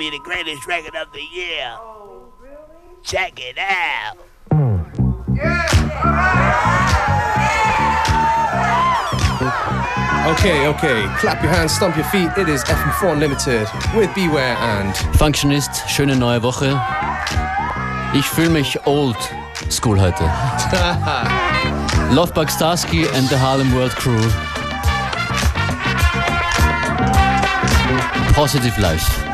be the greatest record of the year. Oh, really? Check it out. Okay, okay. Clap your hands, stomp your feet. It is FM4 Unlimited with Beware and Functionist, schöne neue Woche. Ich fühle mich old school heute. Lovebug Starski and the Harlem World Crew. Positive Life.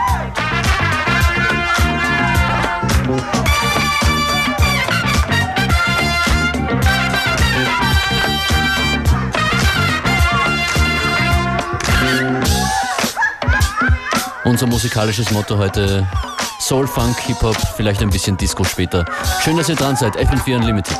Unser musikalisches Motto heute Soul, Funk, Hip-Hop, vielleicht ein bisschen Disco später. Schön, dass ihr dran seid. FM4 Unlimited.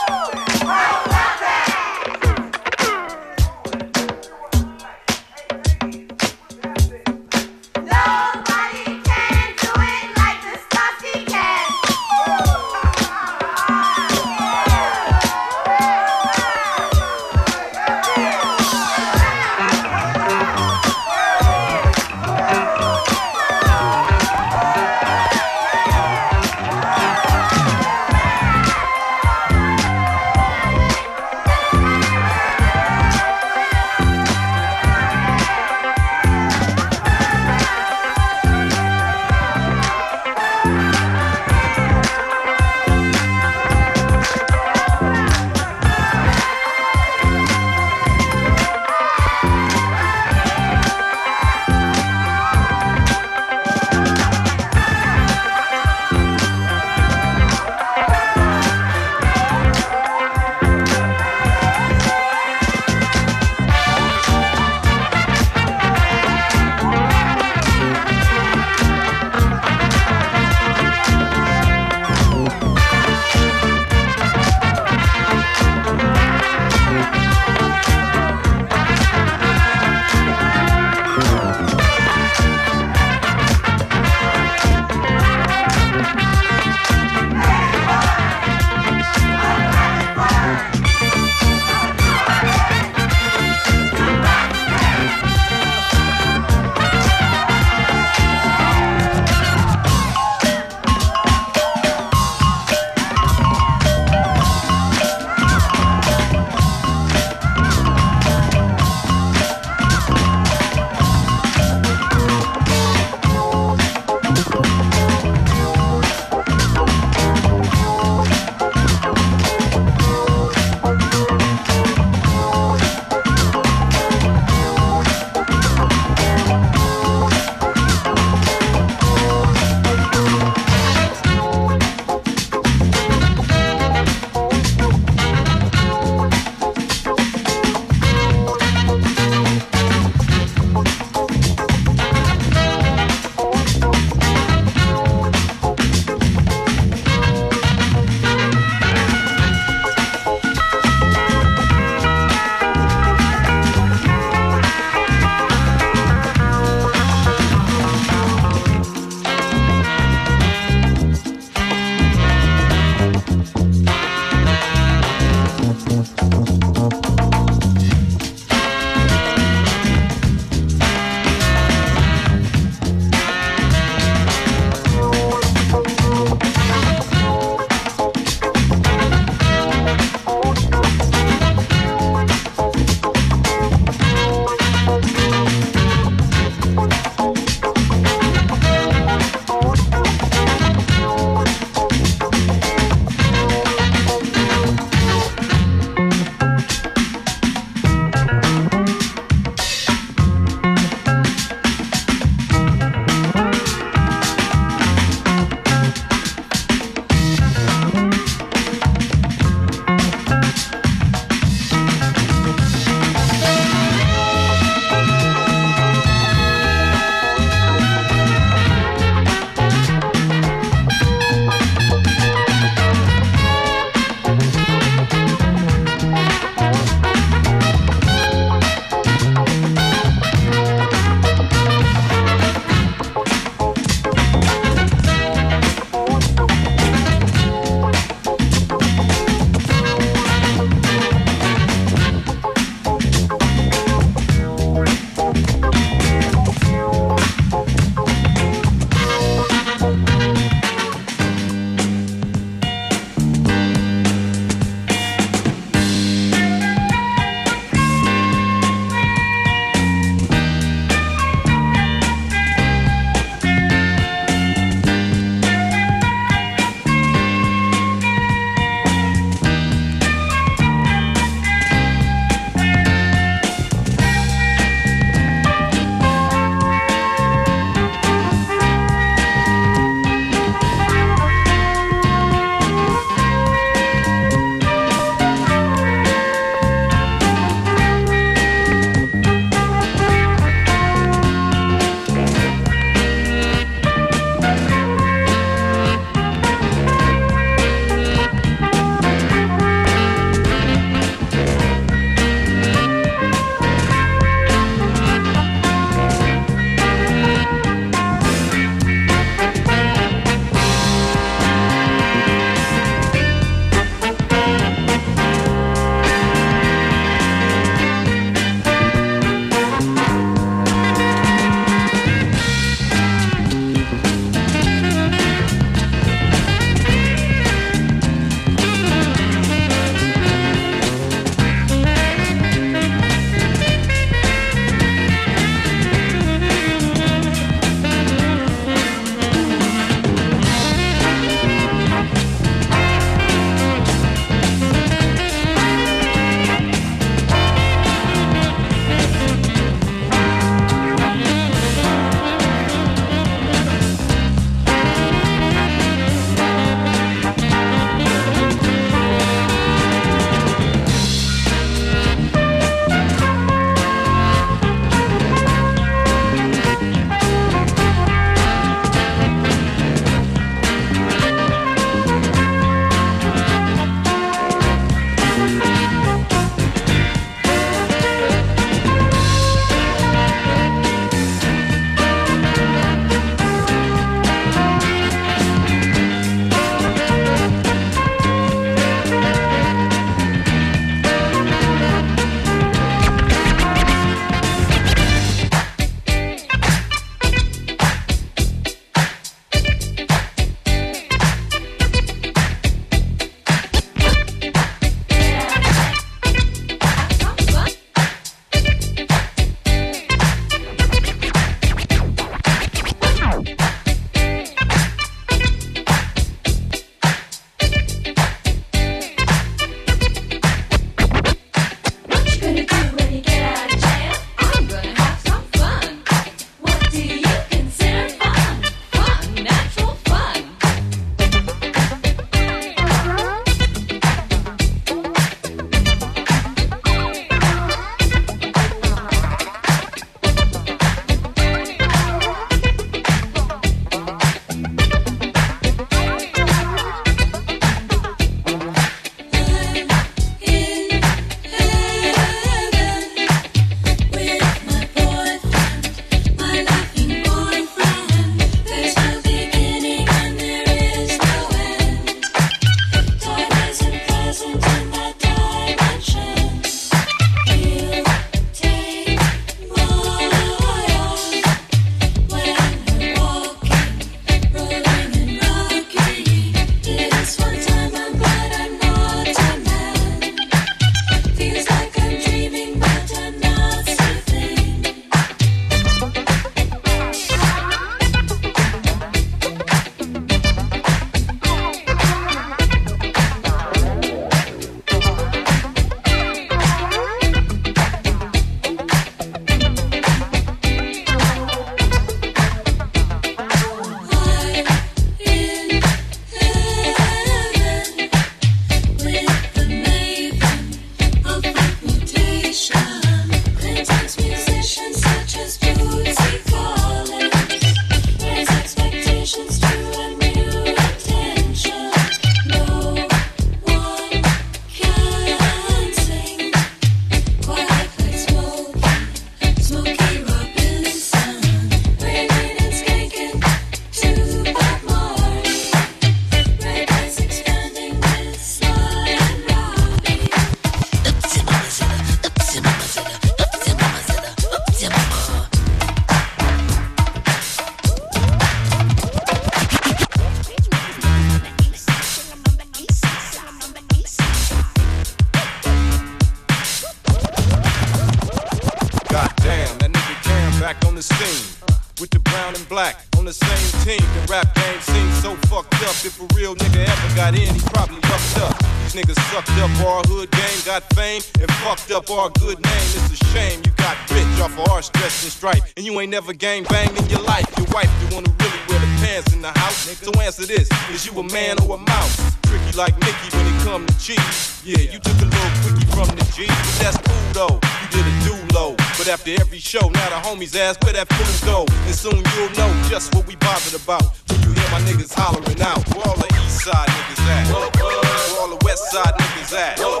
Ain't gang banged in your life. Your wife, you wanna really wear the pants in the house. So answer this: Is you a man or a mouse? Tricky like Mickey when it come to cheese. Yeah, you took a little quickie from the G, but that's cool though. You did a do low, but after every show, now the homies ask where that food go, and soon you'll know just what we bothered about. When you hear my niggas hollering out, where all the east side niggas at? Where all the west side niggas at? Where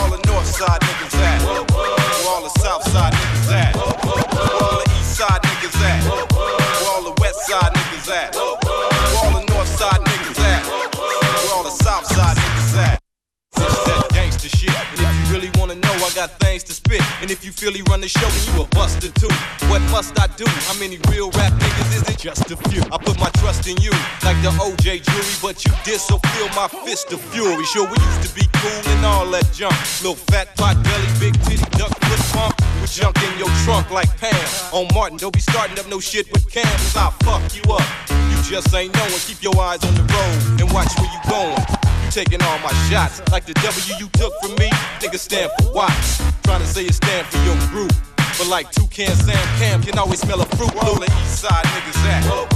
all the north side niggas wanna know, I got things to spit. And if you feel he run the show, then you a buster too. What must I do? How many real rap niggas is it? Just a few. I put my trust in you, like the OJ jury, but you did so feel my fist of fury. Sure, we used to be cool and all that junk. Little fat pot belly, big titty, duck foot pump. With junk in your trunk like Pam. On Martin, don't be starting up no shit with Cam, cause I'll fuck you up. You just ain't knowing. Keep your eyes on the road and watch where you going. Taking all my shots like the W you took from me. Nigga stand for Watts. Trying to say it stand for your group. But like Toucan Sam Cam can always smell a fruit. Where all the east side niggas at?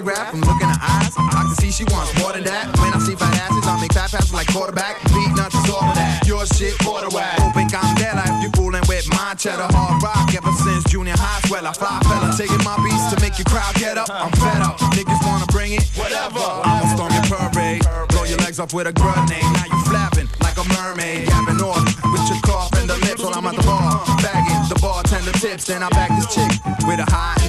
Wifey wants an autograph. I'm looking her eyes. I can see she wants more than that. When I see fat asses, I make fat passes like quarterback. Beatnuts is all of that. Your shit, quarter whack. Open candela if you fooling with my cheddar hard rock. Ever since junior high, swell I fly fella. Taking my beats to make your crowd get up. I'm fed up. Niggas wanna bring it? Whatever. I'ma storm your parade. Blow your legs off with a grenade. Now you flapping like a mermaid. Gapping off with your cough and the lips while I'm at the bar. Bagging the bartender tips. Then I back this chick with a high in the eye.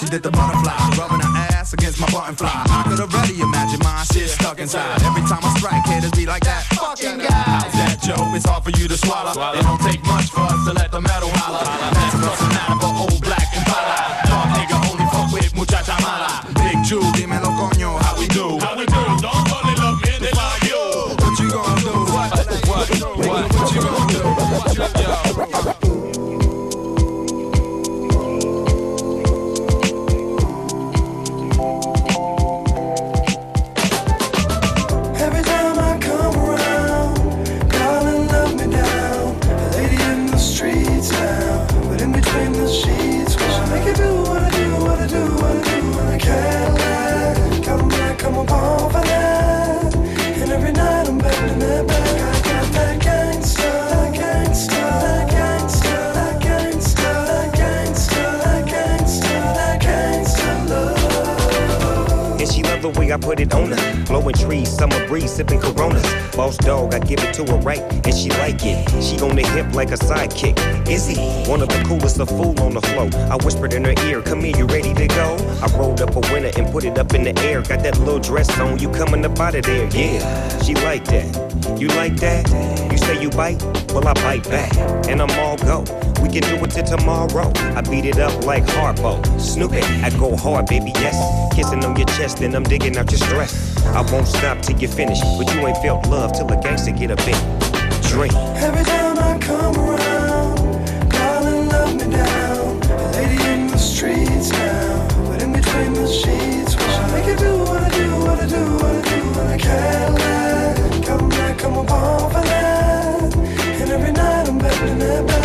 She did the butterfly. Rubbing her ass against my button fly. I could already imagine my shit stuck inside. Every time I strike, haters be like that. Fucking guy. How's that, Joe? It's hard for you to swallow. It don't take much for us to let the metal holler. Blowing trees, summer breeze, sipping Coronas. Boss dog, I give it to her right, and she like it. She on the hip like a sidekick. He one of the coolest, a fool on the flow? I whispered in her ear, "Come here, you ready to go?" I rolled up a winner and put it up in the air. Got that little dress on, you coming up out of there? Yeah, she like that. You like that? You say you bite? Well, I bite back, and I'm all go. We can do it till tomorrow. I beat it up like Harpo. Snoop it, I go hard, baby, yes. Kissing on your chest, and I'm digging out your stress. I won't stop till you finish, but you ain't felt love till a gangster get a bit. Drink. Every time I come around, darling, love me down. Lady in the streets now, but in between the sheets, I make you do what I do, what I do, what I do, and I can't let come back, come upon for that. And every night I'm betting that back.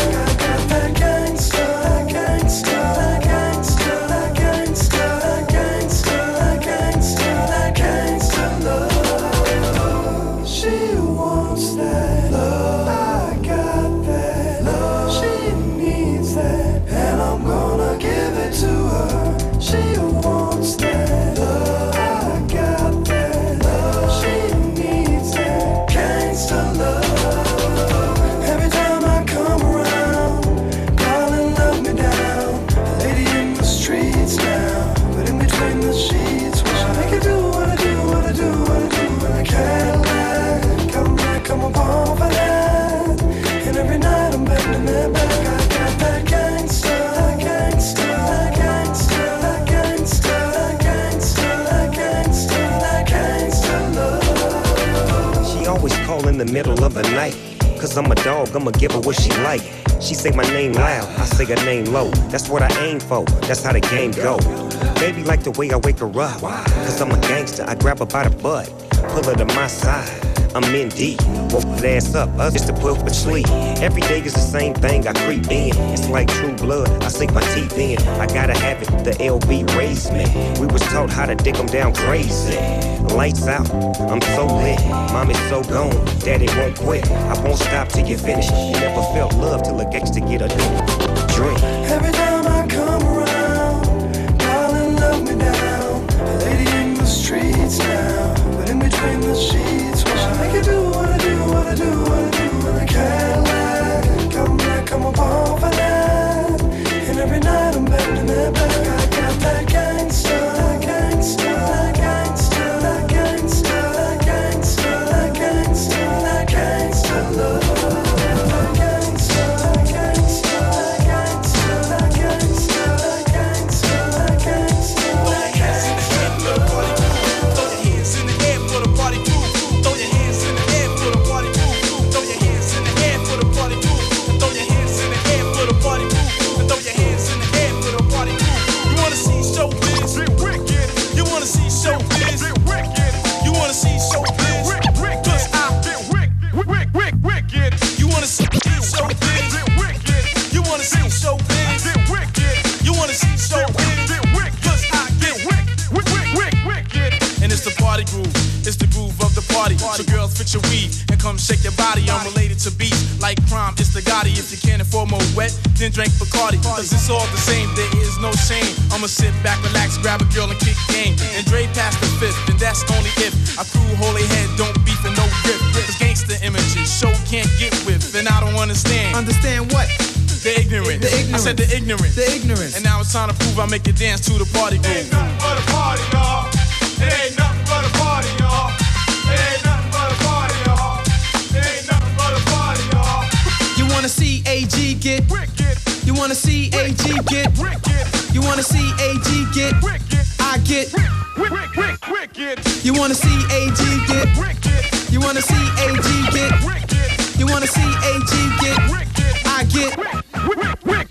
The night. Cause I'm a dog, I'ma give her what she like. She say my name loud, I say her name low. That's what I aim for, that's how the game go. Baby like the way I wake her up. Cause I'm a gangster, I grab her by the butt. Pull her to my side. I'm in deep, woke ass up, us just to put to sleep. Every day is the same thing, I creep in. It's like true blood, I sink my teeth in. I gotta have it, the LB raised me. We was taught how to dig them down crazy. Lights out, I'm so lit. Mommy's so gone, daddy won't quit. I won't stop till you finish. You never felt love till a gangster get a drink. Every time I come around, darling, love me down. A lady in the streets now, but in between the sheets, I do what I do, what I do, what I do, and I can't let come back, come upon come shake your body. I'm related to beats like crime. It's the Gotti. If you can't afford more wet, then drink Bacardi. Cause it's all the same. There is no shame. I'ma sit back, relax, grab a girl and kick game. And Dre past the fifth. And that's only if I crew holy head, don't beef and no grip. Cause gangster images show can't get with. And I don't understand. Understand what? The ignorant. The ignorant. I said the ignorant. The ignorance. And now it's time to prove I make you dance to the party groove. Ain't nothing but a party, y'all. It ain't nothing wanna see AG get Wicked, You wanna see AG get wicked, You wanna see AG get wicked, I get wick, wick, wick, wicked, You wanna see AG get wicked, You wanna see AG get wicked, You wanna see AG get wicked, I get wick, wick, wick, wicked.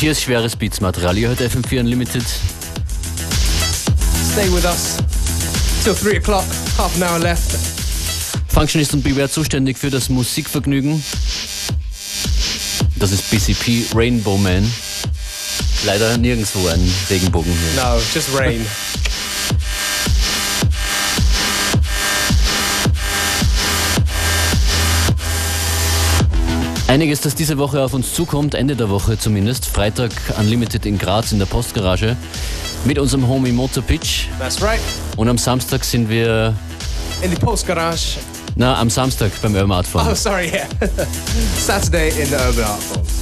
Hier ist schweres Beats-Material. Ihr hört FM4 Unlimited. Stay with us till 3 o'clock. Half an hour left. Functionist und Beware zuständig für das Musikvergnügen. Das ist BCP Rainbow Man. Leider nirgendwo ein Regenbogen hier. No, just rain. Einiges, das diese Woche auf uns zukommt, Ende der Woche zumindest. Freitag Unlimited in Graz in der Postgarage mit unserem Homie Motor Pitch. That's right. Und am Samstag sind wir, In the post garage. na, am Samstag beim Urban Art Farm. Oh, sorry, yeah. Saturday in the Urban Art Form.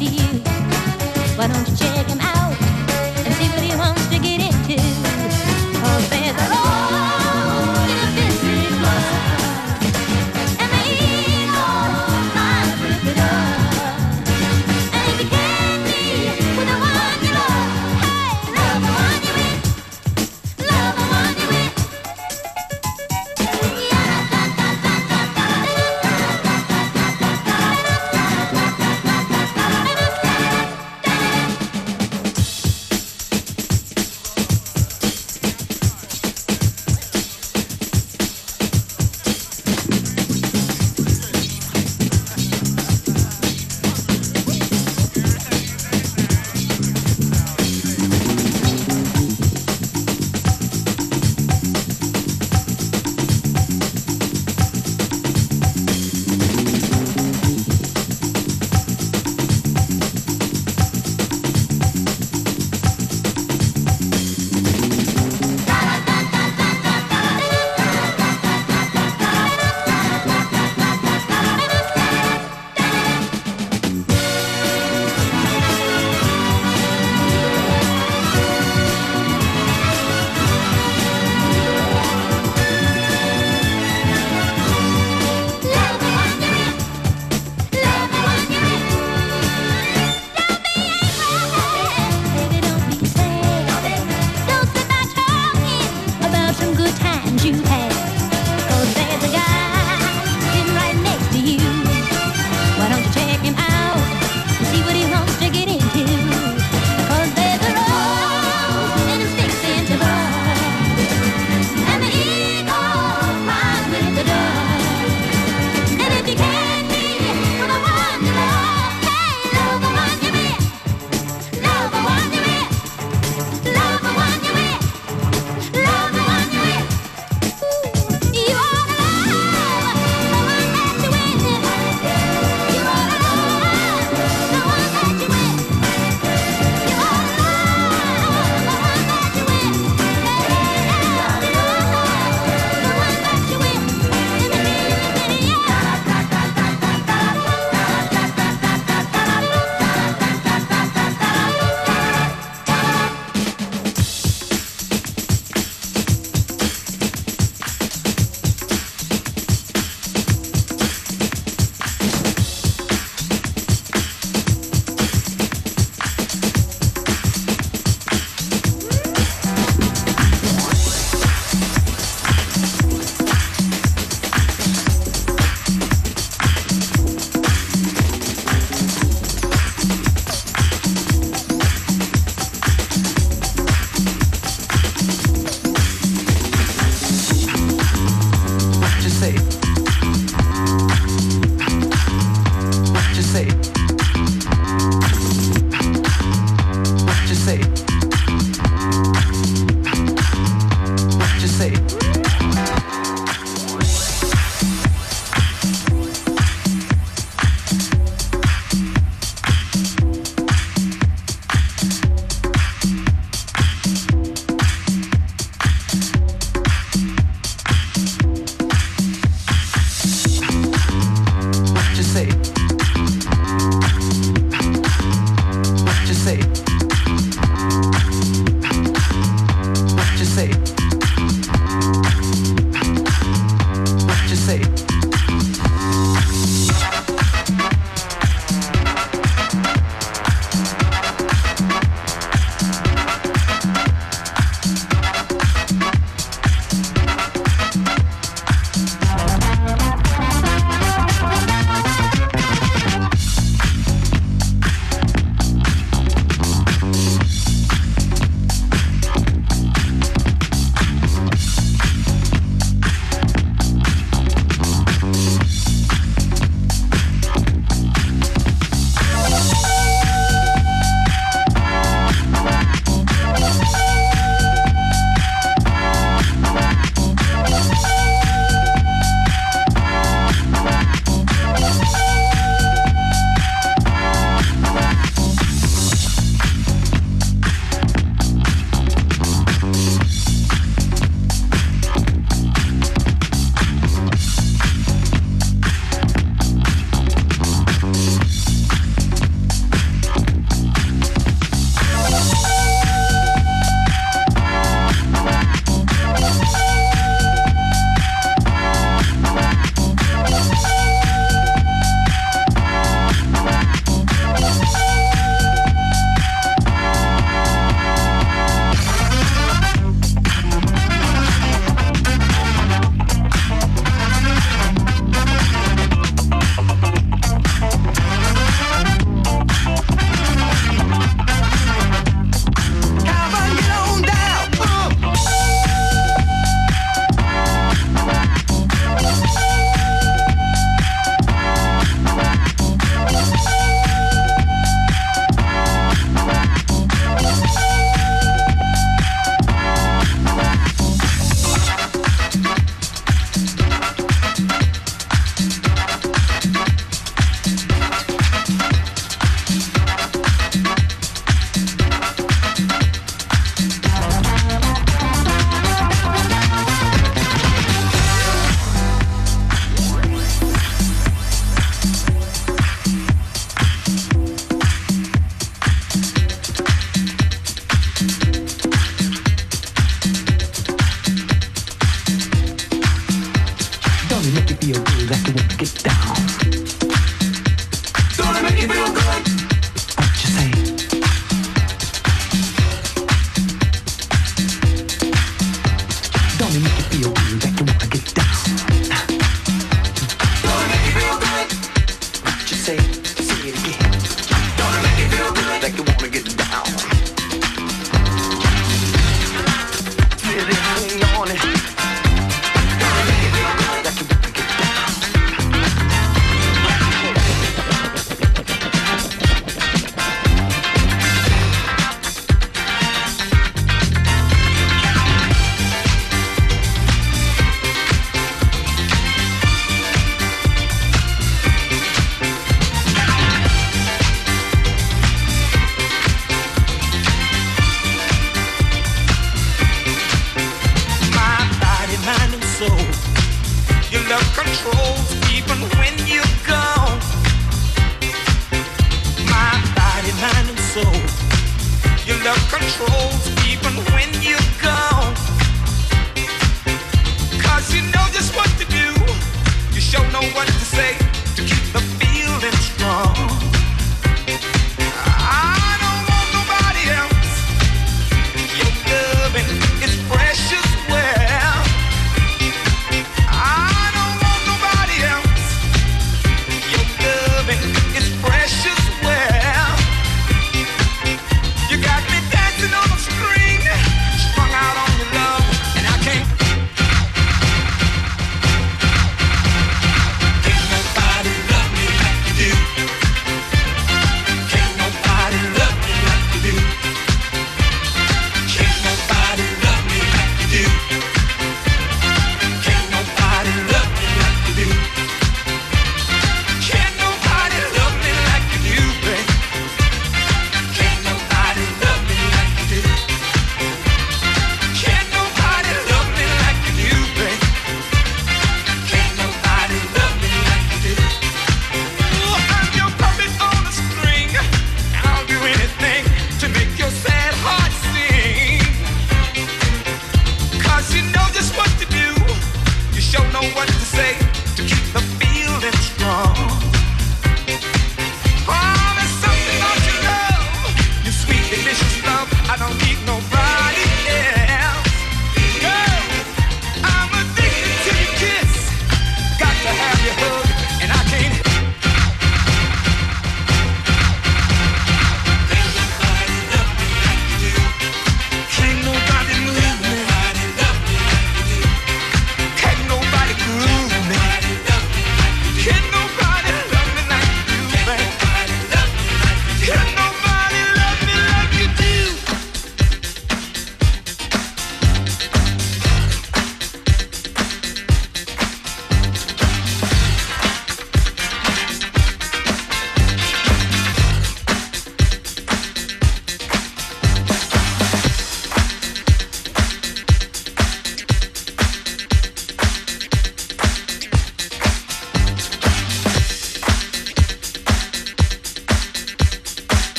To you. Why don't you check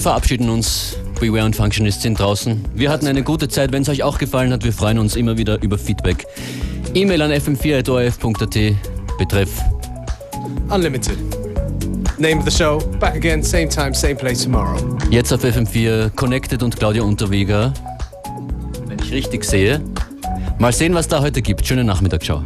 wir verabschieden uns. Beware und Functionist sind draußen. Wir hatten eine gute Zeit. Wenn es euch auch gefallen hat, wir freuen uns immer wieder über Feedback. E-Mail an fm4.orf.at. Betreff Unlimited. Name of the show. Back again, same time, same place tomorrow. Jetzt auf FM4 Connected und Claudia Unterweger. Wenn ich richtig sehe. Mal sehen, was da heute gibt. Schönen Nachmittag, ciao.